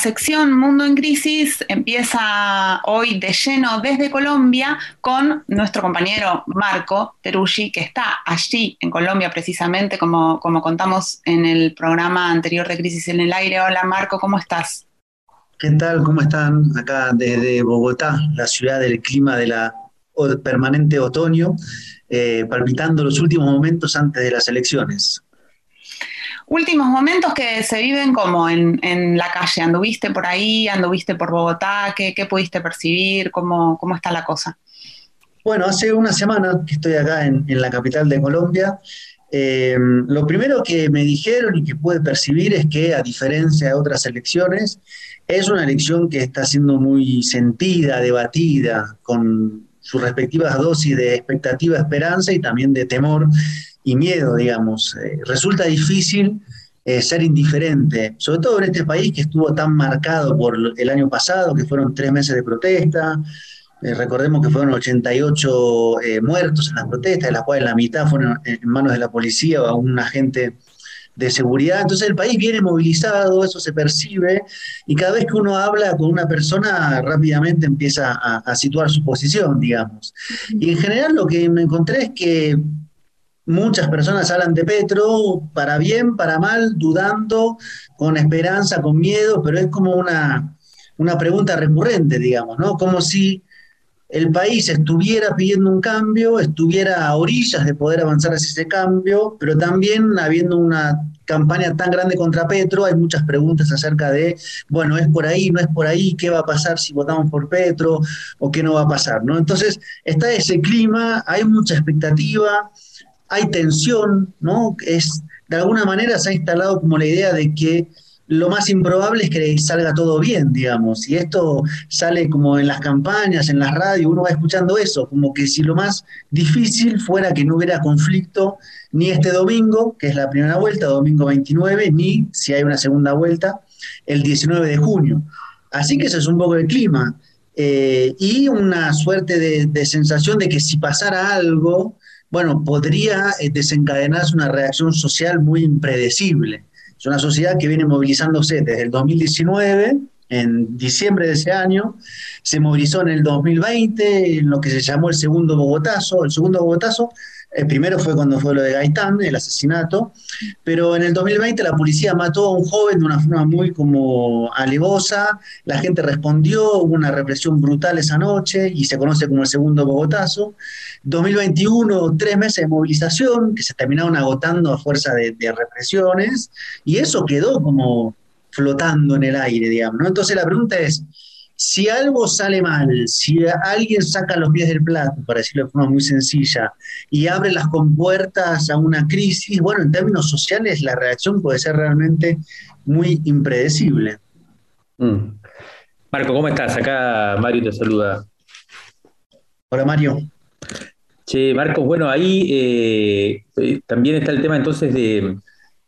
Sección Mundo en Crisis empieza hoy de lleno desde Colombia con nuestro compañero Marco Teruggi, que está allí en Colombia precisamente, como, como contamos en el programa anterior de Crisis en el Aire. Hola Marco, ¿cómo estás? ¿Qué tal? ¿Cómo están? Acá desde Bogotá, la ciudad del clima de la permanente otoño, eh, palpitando los últimos momentos antes de las elecciones últimos momentos que se viven como en, la calle. ¿Anduviste por ahí? ¿Anduviste por Bogotá? ¿Qué, pudiste percibir? ¿Cómo, ¿Cómo, está la cosa? Bueno, hace una semana que estoy acá en, la capital de Colombia. Eh, lo primero que me dijeron y que pude percibir es que, a diferencia de otras elecciones, es una elección que está siendo muy sentida, debatida, con sus respectivas dosis de expectativa, esperanza y también de temor y miedo, digamos. Eh, resulta difícil eh, ser indiferente, sobre todo en este país que estuvo tan marcado por el año pasado, que fueron tres meses de protesta. Eh, recordemos que fueron 88 muertos en las protestas, de las cuales la mitad fueron en manos de la policía o a un agente de seguridad. Entonces el país viene movilizado, eso se percibe, y cada vez que uno habla con una persona rápidamente empieza a, a situar su posición, digamos. Y en general lo que me encontré es que Muchas personas hablan de Petro para bien, para mal, dudando, con esperanza, con miedo, pero es como una, una pregunta recurrente, digamos, ¿no? Como si el país estuviera pidiendo un cambio, estuviera a orillas de poder avanzar hacia ese cambio, pero también habiendo una campaña tan grande contra Petro, hay muchas preguntas acerca de, bueno, es por ahí, no es por ahí, qué va a pasar si votamos por Petro o qué no va a pasar, ¿no? Entonces, está ese clima, hay mucha expectativa, hay tensión, ¿no? Es, de alguna manera se ha instalado como la idea de que lo más improbable es que salga todo bien, digamos, y esto sale como en las campañas, en las radios, uno va escuchando eso, como que si lo más difícil fuera que no hubiera conflicto ni este domingo, que es la primera vuelta, domingo 29, ni si hay una segunda vuelta, el 19 de junio. Así que ese es un poco el clima. Eh, y una suerte de sensación de que si pasara algo, bueno, podría eh, desencadenarse una reacción social muy impredecible. Es una sociedad que viene movilizándose desde el 2019, en diciembre de ese año, se movilizó en el 2020 en lo que se llamó el segundo Bogotazo. El segundo Bogotazo el primero fue cuando fue lo de Gaitán, el asesinato, pero en el 2020 la policía mató a un joven de una forma muy como alevosa, la gente respondió, hubo una represión brutal esa noche y se conoce como el segundo Bogotazo. 2021, tres meses de movilización que se terminaron agotando a fuerza de, represiones y eso quedó como flotando en el aire, digamos. Entonces la pregunta es, si algo sale mal, si alguien saca los pies del plato, para decirlo de forma muy sencilla, y abre las compuertas a una crisis, bueno, en términos sociales la reacción puede ser realmente muy impredecible. Mm. Marco, ¿cómo estás? Acá Mario te saluda. Hola Mario. Che, Marcos, bueno, ahí eh, eh, también está el tema entonces de,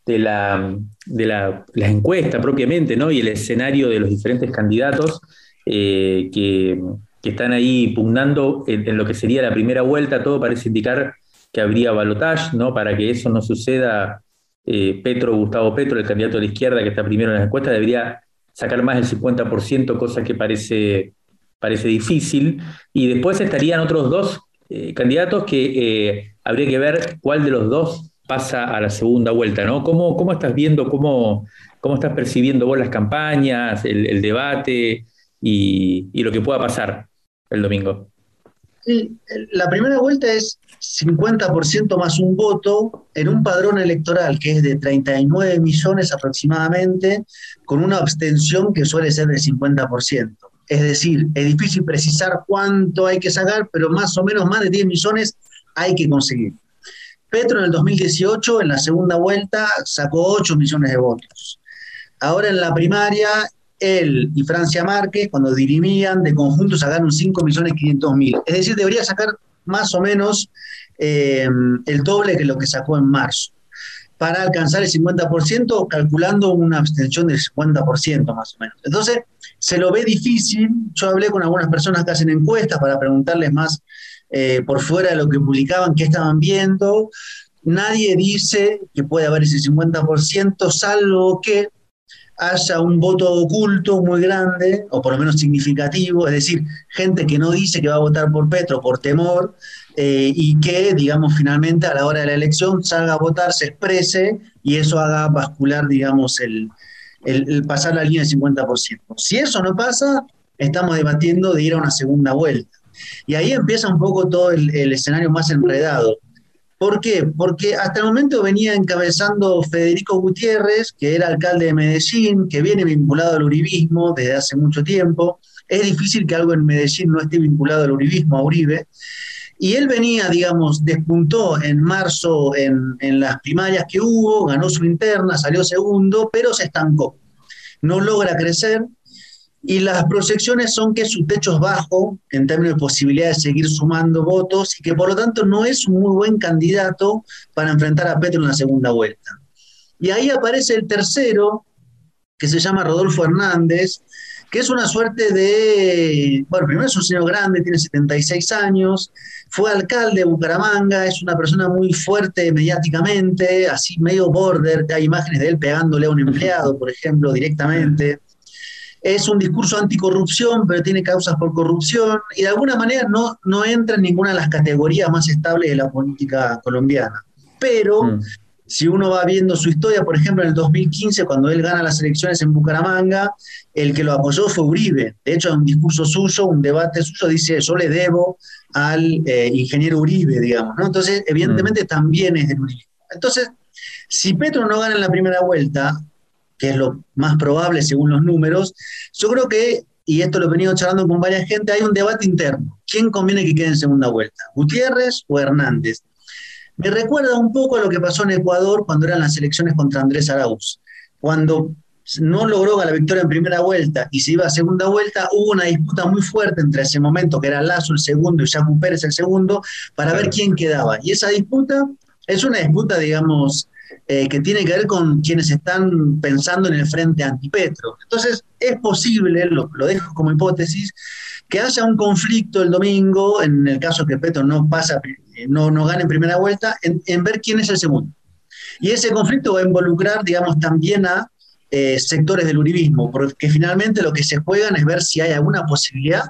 la, de la, las encuestas propiamente, ¿no? Y el escenario de los diferentes candidatos. Eh, que, están ahí pugnando en, lo que sería la primera vuelta. Todo parece indicar que habría balotage, ¿no? Para que eso no suceda, eh, Petro, Gustavo Petro, el candidato de la izquierda que está primero en las encuestas, debería sacar más del 50%, cosa que parece, parece difícil. Y después estarían otros dos eh, candidatos que habría que ver cuál de los dos pasa a la segunda vuelta, ¿no? ¿Cómo, cómo estás viendo, cómo, cómo estás percibiendo vos las campañas, el debate? y, lo que pueda pasar el domingo. la primera vuelta es 50% más un voto en un padrón electoral que es de 39 millones aproximadamente, con una abstención que suele ser del 50%. Es decir, es difícil precisar cuánto hay que sacar, pero más o menos más de 10 millones hay que conseguir. Petro en el 2018, en la segunda vuelta, sacó 8 millones de votos. Ahora en la primaria, él y Francia Márquez, cuando dirimían, de conjunto sacaron 5 millones 500 mil. Es decir, debería sacar más o menos eh, el doble que lo que sacó en marzo, para alcanzar el 50%, calculando una abstención del 50% más o menos. Entonces, se lo ve difícil. Yo hablé con algunas personas que hacen encuestas para preguntarles más eh, por fuera de lo que publicaban, qué estaban viendo. Nadie dice que puede haber ese 50%, salvo que haya un voto oculto muy grande, o por lo menos significativo, es decir, gente que no dice que va a votar por Petro por temor, eh, y que, digamos, finalmente a la hora de la elección salga a votar, se exprese y eso haga bascular, digamos, el, el, pasar la línea del 50%. Si eso no pasa, estamos debatiendo de ir a una segunda vuelta. Y ahí empieza un poco todo el, escenario más enredado. ¿Por qué? Porque hasta el momento venía encabezando Federico Gutiérrez, que era alcalde de Medellín, que viene vinculado al uribismo desde hace mucho tiempo. Es difícil que algo en Medellín no esté vinculado al uribismo, a Uribe. Y él venía, digamos, despuntó en marzo en, las primarias que hubo, ganó su interna, salió segundo, pero se estancó. No logra crecer y las proyecciones son que su techo es bajo en términos de posibilidad de seguir sumando votos y que por lo tanto no es un muy buen candidato para enfrentar a Petro en la segunda vuelta. Y ahí aparece el tercero, que se llama Rodolfo Hernández, que es una suerte de, bueno, primero es un señor grande, tiene 76 años, fue alcalde de Bucaramanga, es una persona muy fuerte mediáticamente, así medio border, hay imágenes de él pegándole a un empleado, por ejemplo, directamente. Es un discurso anticorrupción, pero tiene causas por corrupción y de alguna manera no, no entra en ninguna de las categorías más estables de la política colombiana. Pero mm si uno va viendo su historia, por ejemplo, en el 2015, cuando él gana las elecciones en Bucaramanga, el que lo apoyó fue Uribe. De hecho, en un discurso suyo, un debate suyo, dice, yo le debo al eh, ingeniero Uribe, digamos. ¿no? Entonces, evidentemente, mm. también es del Uribe. Entonces, si Petro no gana en la primera vuelta, que es lo más probable según los números, yo creo que, y esto lo he venido charlando con varias gente, hay un debate interno. ¿Quién conviene que quede en segunda vuelta? ¿Gutiérrez o Hernández? Me recuerda un poco a lo que pasó en Ecuador cuando eran las elecciones contra Andrés Arauz. Cuando no logró la victoria en primera vuelta y se iba a segunda vuelta, hubo una disputa muy fuerte entre ese momento, que era Lazo el segundo y Jacu Pérez el segundo, para ver quién quedaba. Y esa disputa es una disputa, digamos, eh, que tiene que ver con quienes están pensando en el frente antipetro. Entonces, es posible, lo, dejo como hipótesis, que haya un conflicto el domingo, en el caso que Petro no pasa, no, no gane en primera vuelta, en, ver quién es el segundo. Y ese conflicto va a involucrar, digamos, también a eh, sectores del uribismo, porque finalmente lo que se juegan es ver si hay alguna posibilidad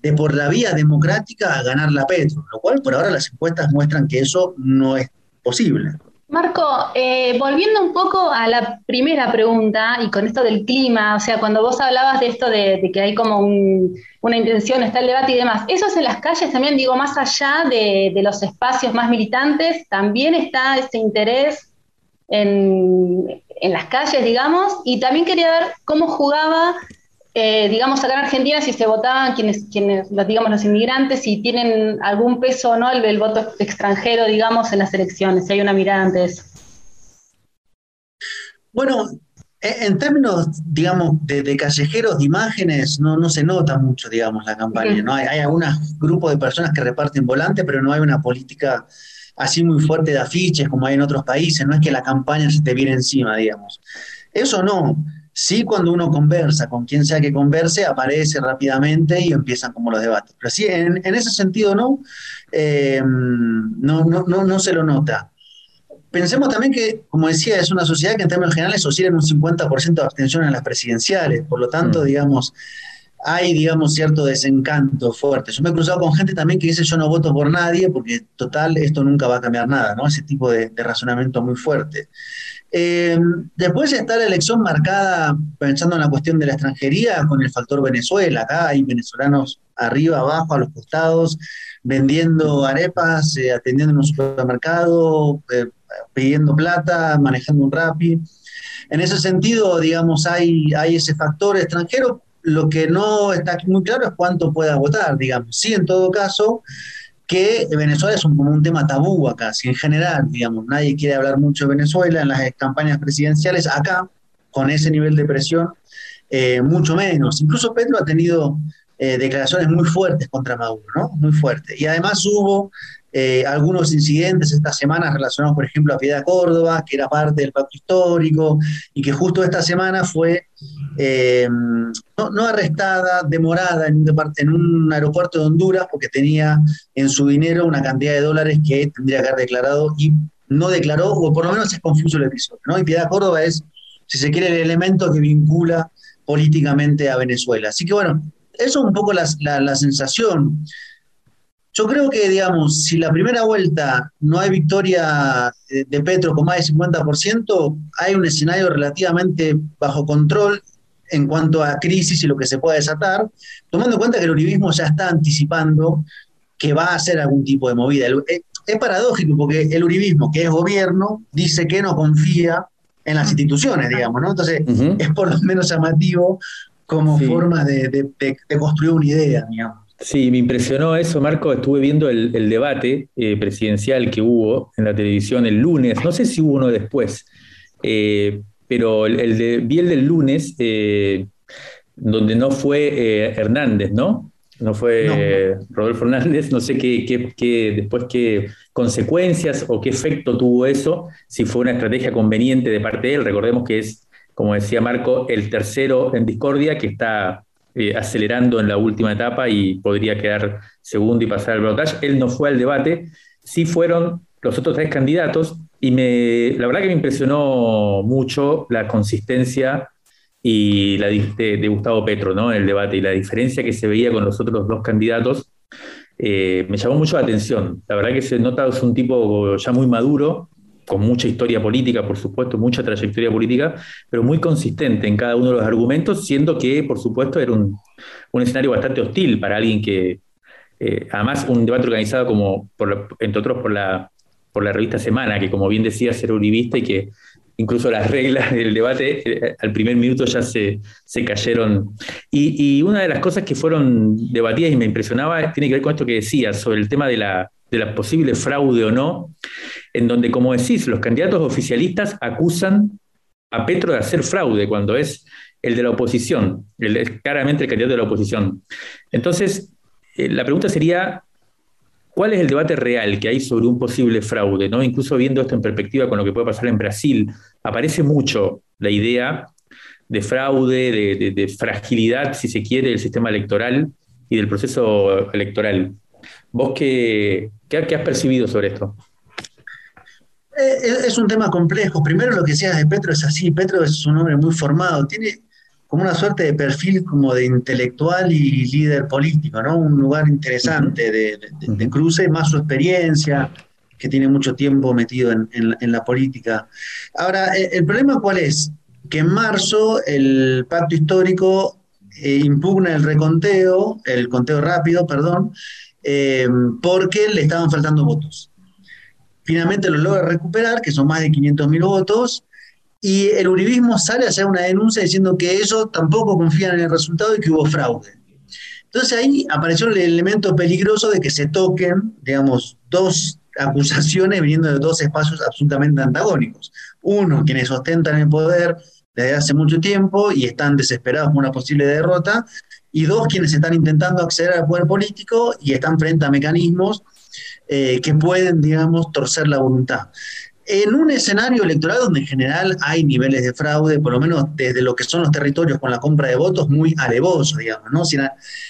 de por la vía democrática ganar la Petro, lo cual por ahora las encuestas muestran que eso no es posible. Marco, eh, volviendo un poco a la primera pregunta y con esto del clima, o sea, cuando vos hablabas de esto de, que hay como una intención, está el debate y demás, eso es en las calles también, digo, más allá de, los espacios más militantes, también está ese interés en las calles, digamos, y también quería ver cómo jugaba eh, digamos, acá en Argentina, si se votaban quienes, quienes digamos, los inmigrantes, si tienen algún peso o no el, voto extranjero, digamos, en las elecciones, si hay una mirada ante eso. Bueno, e, en términos, digamos, de, callejeros, de imágenes, no, no se nota mucho, digamos, la campaña. ¿no? Hay, hay algunos grupos de personas que reparten volantes, pero no hay una política así muy fuerte de afiches como hay en otros países. No es que la campaña se te viene encima, digamos. Eso no. Sí, cuando uno conversa con quien sea que converse, aparece rápidamente y empiezan como los debates. Pero sí, en, ese sentido eh, no, no, no, no, se lo nota. Pensemos también que, como decía, es una sociedad que en términos generales oscila en un 50% de abstención en las presidenciales. Por lo tanto, mm. digamos, hay, digamos, cierto desencanto fuerte. Yo me he cruzado con gente también que dice yo no voto por nadie porque, total, esto nunca va a cambiar nada, ¿no? Ese tipo de, razonamiento muy fuerte. Eh, después está la elección marcada, pensando en la cuestión de la extranjería, con el factor Venezuela. Acá hay venezolanos arriba, abajo, a los costados, vendiendo arepas, eh, atendiendo en un supermercado, eh, pidiendo plata, manejando un rapi. En ese sentido, digamos, hay, hay ese factor extranjero. Lo que no está muy claro es cuánto pueda votar, digamos. Sí, en todo caso, que Venezuela es un, un tema tabú acá, si en general, digamos, nadie quiere hablar mucho de Venezuela en las campañas presidenciales, acá, con ese nivel de presión, eh, mucho menos. Incluso Petro ha tenido eh, declaraciones muy fuertes contra Maduro, ¿no? Muy fuertes. Y además hubo eh, algunos incidentes esta semana relacionados, por ejemplo, a Piedad Córdoba, que era parte del pacto histórico, y que justo esta semana fue eh, no, arrestada, demorada en un, aeropuerto de Honduras porque tenía en su dinero una cantidad de dólares que tendría que haber declarado y no declaró, o por lo menos es confuso el episodio. ¿no? Y Piedad Córdoba es, si se quiere, el elemento que vincula políticamente a Venezuela. Así que bueno, eso es un poco la, la sensación. Yo creo que, digamos, si la primera vuelta no hay victoria de Petro con más del 50%, hay un escenario relativamente bajo control en cuanto a crisis y lo que se pueda desatar, tomando en cuenta que el uribismo ya está anticipando que va a hacer algún tipo de movida. Eh, es paradójico porque el uribismo, que es gobierno, dice que no confía en las instituciones, digamos, ¿no? Entonces, es por lo menos llamativo como forma de construir una idea, digamos. Sí, me impresionó eso, Marco. Estuve viendo el, debate eh, presidencial que hubo en la televisión el lunes. No sé si hubo uno después, eh, pero el, de, vi el del lunes, eh, donde no fue Hernández, ¿no? No fue Rodolfo Hernández. No sé qué, qué, después qué consecuencias o qué efecto tuvo eso, si fue una estrategia conveniente de parte de él. Recordemos que es, como decía Marco, el tercero en discordia que está eh, acelerando en la última etapa y podría quedar segundo y pasar al balotaje. Él no fue al debate, sí fueron los otros tres candidatos y me, la verdad que me impresionó mucho la consistencia y la de, Gustavo Petro ¿no? en el debate y la diferencia que se veía con los otros dos candidatos. Eh, me llamó mucho la atención. La verdad que se nota es un tipo ya muy maduro, con mucha historia política, por supuesto, mucha trayectoria política, pero muy consistente en cada uno de los argumentos, siendo que, por supuesto, era un, escenario bastante hostil para alguien que, eh, además, un debate organizado como, entre otros, por la, por la revista Semana, que como bien decía, era uribista y que incluso las reglas del debate eh, al primer minuto ya se, se cayeron. Y, y, una de las cosas que fueron debatidas y me impresionaba tiene que ver con esto que decías sobre el tema de la, de la posible fraude o no, en donde, como decís, los candidatos oficialistas acusan a Petro de hacer fraude cuando es el de la oposición, claramente el candidato de la oposición. Entonces, eh, la pregunta sería, ¿cuál es el debate real que hay sobre un posible fraude? ¿no? Incluso viendo esto en perspectiva con lo que puede pasar en Brasil, aparece mucho la idea de fraude, de fragilidad, si se quiere, del sistema electoral y del proceso electoral. ¿Vos qué, has percibido sobre esto? Eh, es un tema complejo. Primero lo que decías de Petro es así. Petro es un hombre muy formado. Tiene como una suerte de perfil como de intelectual y líder político, ¿no? Un lugar interesante de, cruce, más su experiencia, que tiene mucho tiempo metido en, la política. Ahora, eh, el, problema cuál es? Que en marzo el pacto histórico eh, impugna el reconteo, el conteo rápido, perdón, eh, porque le estaban faltando votos. Finalmente lo logra recuperar, que son más de 500.000 votos, y el uribismo sale a hacer una denuncia diciendo que ellos tampoco confían en el resultado y que hubo fraude. Entonces ahí apareció el elemento peligroso de que se toquen, digamos, dos acusaciones viniendo de dos espacios absolutamente antagónicos. Uno, quienes ostentan el poder desde hace mucho tiempo y están desesperados por una posible derrota, y dos, quienes están intentando acceder al poder político y están frente a mecanismos eh, que pueden, digamos, torcer la voluntad. En un escenario electoral donde en general hay niveles de fraude, por lo menos desde lo que son los territorios con la compra de votos, muy alevosos, digamos, ¿no? Si,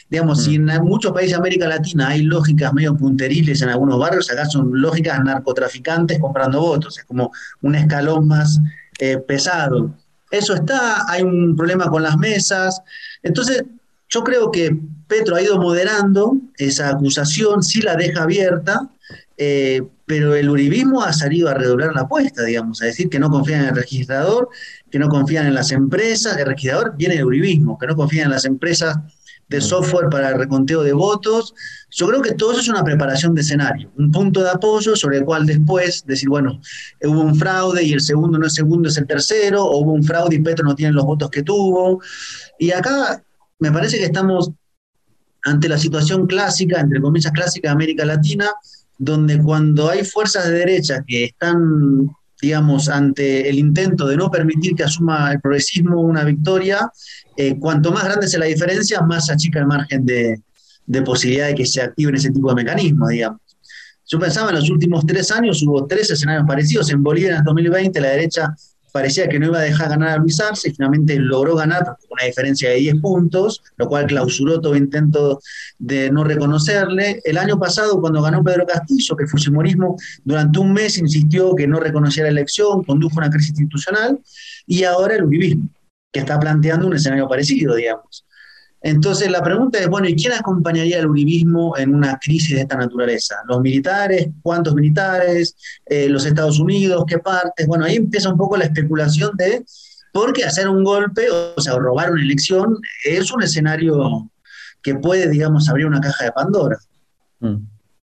digamos, si en mm. muchos países de América Latina hay lógicas medio punteriles en algunos barrios, acá son lógicas narcotraficantes comprando votos, es como un escalón más eh, pesado. Eso está, hay un problema con las mesas. Entonces, yo creo que Petro ha ido moderando esa acusación, sí la deja abierta, eh, pero el uribismo ha salido a redoblar la apuesta, digamos, a decir que no confían en el registrador, que no confían en las empresas, el registrador viene del uribismo, que no confían en las empresas de software para el reconteo de votos. Yo creo que todo eso es una preparación de escenario, un punto de apoyo sobre el cual después decir, bueno, hubo un fraude y el segundo no es segundo, es el tercero, o hubo un fraude y Petro no tiene los votos que tuvo. Y acá me parece que estamos ante la situación clásica, entre comillas clásica de América Latina, donde cuando hay fuerzas de derecha que están, digamos, ante el intento de no permitir que asuma el progresismo una victoria, eh, cuanto más grande sea la diferencia, más se achica el margen de, de posibilidad de que se activen ese tipo de mecanismos, digamos. Yo pensaba en los últimos tres años hubo tres escenarios parecidos. En Bolivia en el 2020 la derecha parecía que no iba a dejar ganar a Luis Arce finalmente logró ganar con una diferencia de 10 puntos, lo cual clausuró todo intento de no reconocerle. El año pasado, cuando ganó Pedro Castillo, que el Fujimorismo durante un mes insistió que no reconocía la elección, condujo una crisis institucional, y ahora el uribismo, que está planteando un escenario parecido, digamos. Entonces la pregunta es, bueno, ¿y quién acompañaría al uribismo en una crisis de esta naturaleza? ¿Los militares? ¿Cuántos militares? Eh, ¿Los Estados Unidos? ¿Qué partes? Bueno, ahí empieza un poco la especulación de, porque hacer un golpe, o sea, robar una elección, es un escenario que puede, digamos, abrir una caja de Pandora. Mm.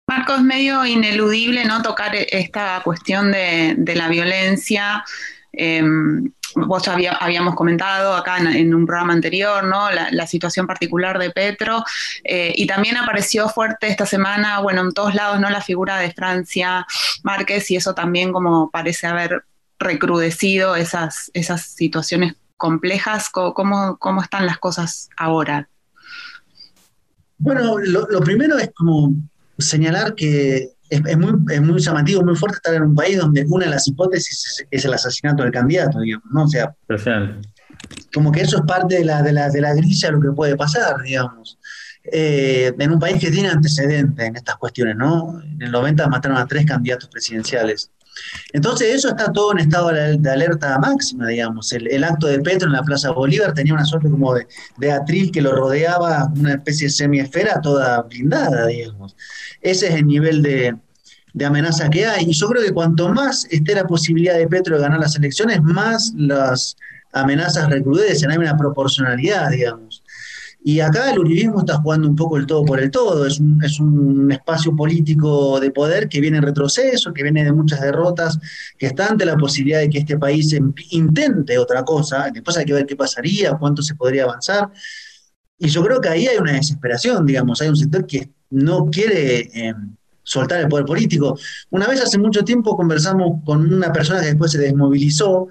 Marco, es medio ineludible no tocar esta cuestión de, la violencia. Em, vos ya habíamos comentado acá en, un programa anterior, ¿no? La, situación particular de Petro, eh, y también apareció fuerte esta semana, bueno, en todos lados, ¿no? La figura de Francia Márquez, y eso también como parece haber recrudecido esas, esas situaciones complejas. ¿Cómo, cómo están las cosas ahora? Bueno, lo primero es como señalar que es, muy, es muy llamativo, muy fuerte estar en un país donde una de las hipótesis es, el asesinato del candidato, digamos, ¿no? O sea, como que eso es parte de la, de la, de la grilla de lo que puede pasar, digamos. Eh, en un país que tiene antecedentes en estas cuestiones, ¿no? En el 90 mataron a tres candidatos presidenciales. Entonces eso está todo en estado de alerta máxima, digamos. El, acto de Petro en la Plaza Bolívar tenía una suerte como de, de atril que lo rodeaba, una especie de semiesfera toda blindada, digamos. Ese es el nivel de, amenaza que hay. Y yo creo que cuanto más esté la posibilidad de Petro de ganar las elecciones, más las amenazas recrudecen, hay una proporcionalidad, digamos. Y acá el uribismo está jugando un poco el todo por el todo, es un, es un espacio político de poder que viene en retroceso, que viene de muchas derrotas, que está ante la posibilidad de que este país intente otra cosa, después hay que ver qué pasaría, cuánto se podría avanzar. Y yo creo que ahí hay una desesperación, digamos, hay un sector que no quiere eh, soltar el poder político. Una vez hace mucho tiempo conversamos con una persona que después se desmovilizó,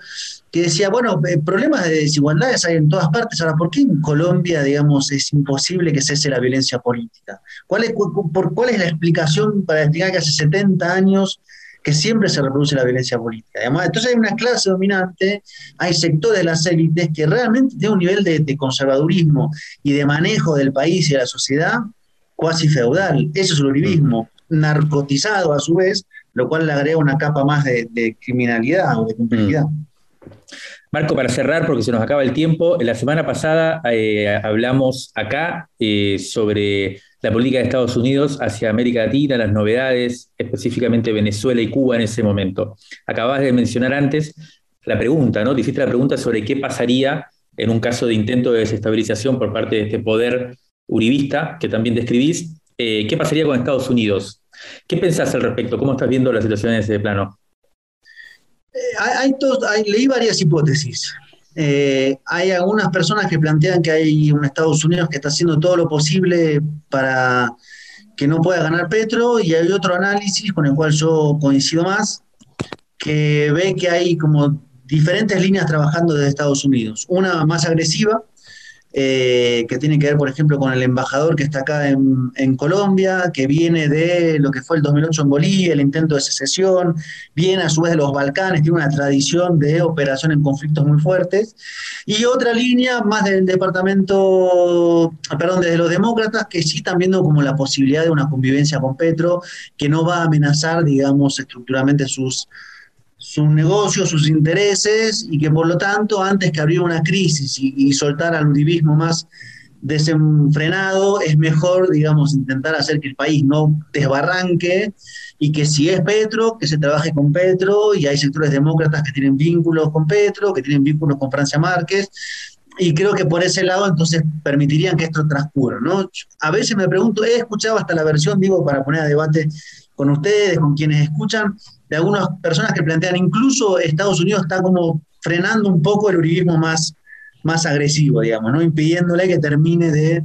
que decía, bueno, eh, problemas de desigualdades hay en todas partes, ahora, ¿por qué en Colombia, digamos, es imposible que cese la violencia política? ¿Cuál es, ¿Cuál es la explicación para explicar que hace 70 años que siempre se reproduce la violencia política. Además, entonces hay una clase dominante, hay sectores de las élites que realmente tienen un nivel de, de, conservadurismo y de manejo del país y de la sociedad cuasi feudal. Eso es el uribismo, narcotizado a su vez, lo cual le agrega una capa más de, criminalidad o de complejidad. Mm. Marco, para cerrar, porque se nos acaba el tiempo, la semana pasada eh, hablamos acá eh, sobre la política de Estados Unidos hacia América Latina, las novedades, específicamente Venezuela y Cuba en ese momento. Acabas de mencionar antes la pregunta, ¿no? Te la pregunta sobre qué pasaría en un caso de intento de desestabilización por parte de este poder uribista que también describís, eh, ¿qué pasaría con Estados Unidos? ¿Qué pensás al respecto? ¿Cómo estás viendo la situación en ese plano? Eh, hay, leí varias hipótesis. Eh, hay algunas personas que plantean que hay un Estados Unidos que está haciendo todo lo posible para que no pueda ganar Petro y hay otro análisis con el cual yo coincido más, que ve que hay como diferentes líneas trabajando desde Estados Unidos. Una más agresiva, eh, que tiene que ver, por ejemplo, con el embajador que está acá en, Colombia, que viene de lo que fue el 2008 en Bolivia, el intento de secesión, viene a su vez de los Balcanes, tiene una tradición de operación en conflictos muy fuertes, y otra línea más del departamento, perdón, de los demócratas, que sí están viendo como la posibilidad de una convivencia con Petro, que no va a amenazar, digamos, estructuralmente sus sus negocios, sus intereses, y que por lo tanto, antes que abrir una crisis y, soltar al uribismo más desenfrenado, es mejor, digamos, intentar hacer que el país no desbarranque y que si es Petro, que se trabaje con Petro, y hay sectores demócratas que tienen vínculos con Petro, que tienen vínculos con Francia Márquez, y creo que por ese lado entonces permitirían que esto transcurra, ¿no? A veces me pregunto, he escuchado hasta la versión, digo, para poner a debate con ustedes, con quienes escuchan, de algunas personas que plantean, incluso Estados Unidos está como frenando un poco el uribismo más, más agresivo, digamos, ¿no? impidiéndole que termine de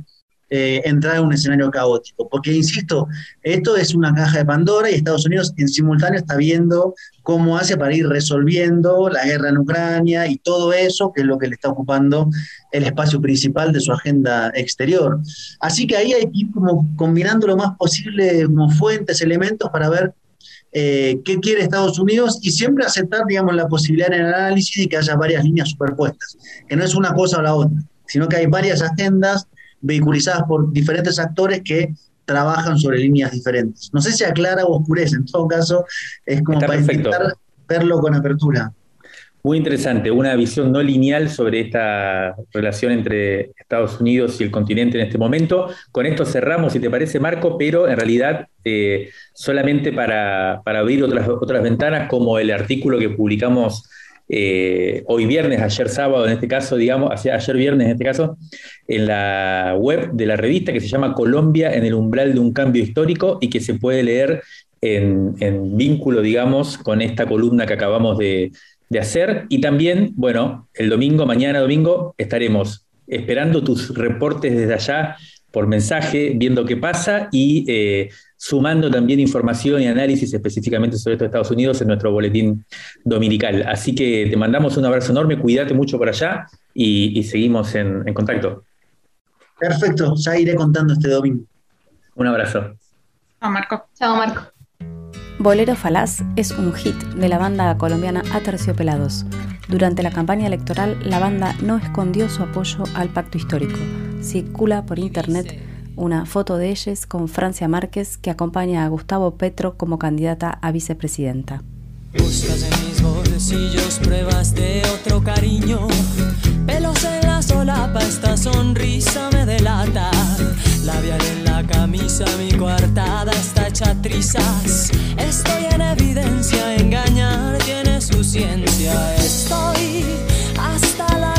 eh, entrar en un escenario caótico. Porque, insisto, esto es una caja de Pandora y Estados Unidos en simultáneo está viendo cómo hace para ir resolviendo la guerra en Ucrania y todo eso, que es lo que le está ocupando el espacio principal de su agenda exterior. Así que ahí hay que ir como combinando lo más posible como fuentes, elementos para ver eh, qué quiere Estados Unidos y siempre aceptar, digamos, la posibilidad en el análisis de que haya varias líneas superpuestas, que no es una cosa o la otra, sino que hay varias agendas vehiculizadas por diferentes actores que trabajan sobre líneas diferentes. No sé si aclara o oscurece, en todo caso, es como para intentar verlo con apertura. Muy interesante, una visión no lineal sobre esta relación entre Estados Unidos y el continente en este momento. Con esto cerramos, si te parece, Marco, pero en realidad eh, solamente para, abrir otras, otras ventanas, como el artículo que publicamos eh, hoy viernes, ayer sábado en este caso, digamos, ayer viernes en este caso, en la web de la revista que se llama Colombia en el umbral de un cambio histórico y que se puede leer en, vínculo, digamos, con esta columna que acabamos de, hacer. Y también, bueno, el domingo, mañana domingo, estaremos esperando tus reportes desde allá por mensaje, viendo qué pasa y eh, sumando también información y análisis específicamente sobre esto de Estados Unidos en nuestro boletín dominical. Así que te mandamos un abrazo enorme, cuídate mucho por allá y, seguimos en, contacto. Perfecto, ya iré contando este domingo. Un abrazo. Chao, Marco. Chao, Marco. Bolero Falaz es un hit de la banda colombiana Aterciopelados. Durante la campaña electoral, la banda no escondió su apoyo al pacto histórico. Circula por internet una foto de ellos con Francia Márquez que acompaña a Gustavo Petro como candidata a vicepresidenta. Buscas en mis bolsillos pruebas de otro cariño. Pelos solapa, esta sonrisa me delata. Labial en la camisa, mi coartada está hecha. Estoy en evidencia, engañar tiene su ciencia. Estoy hasta la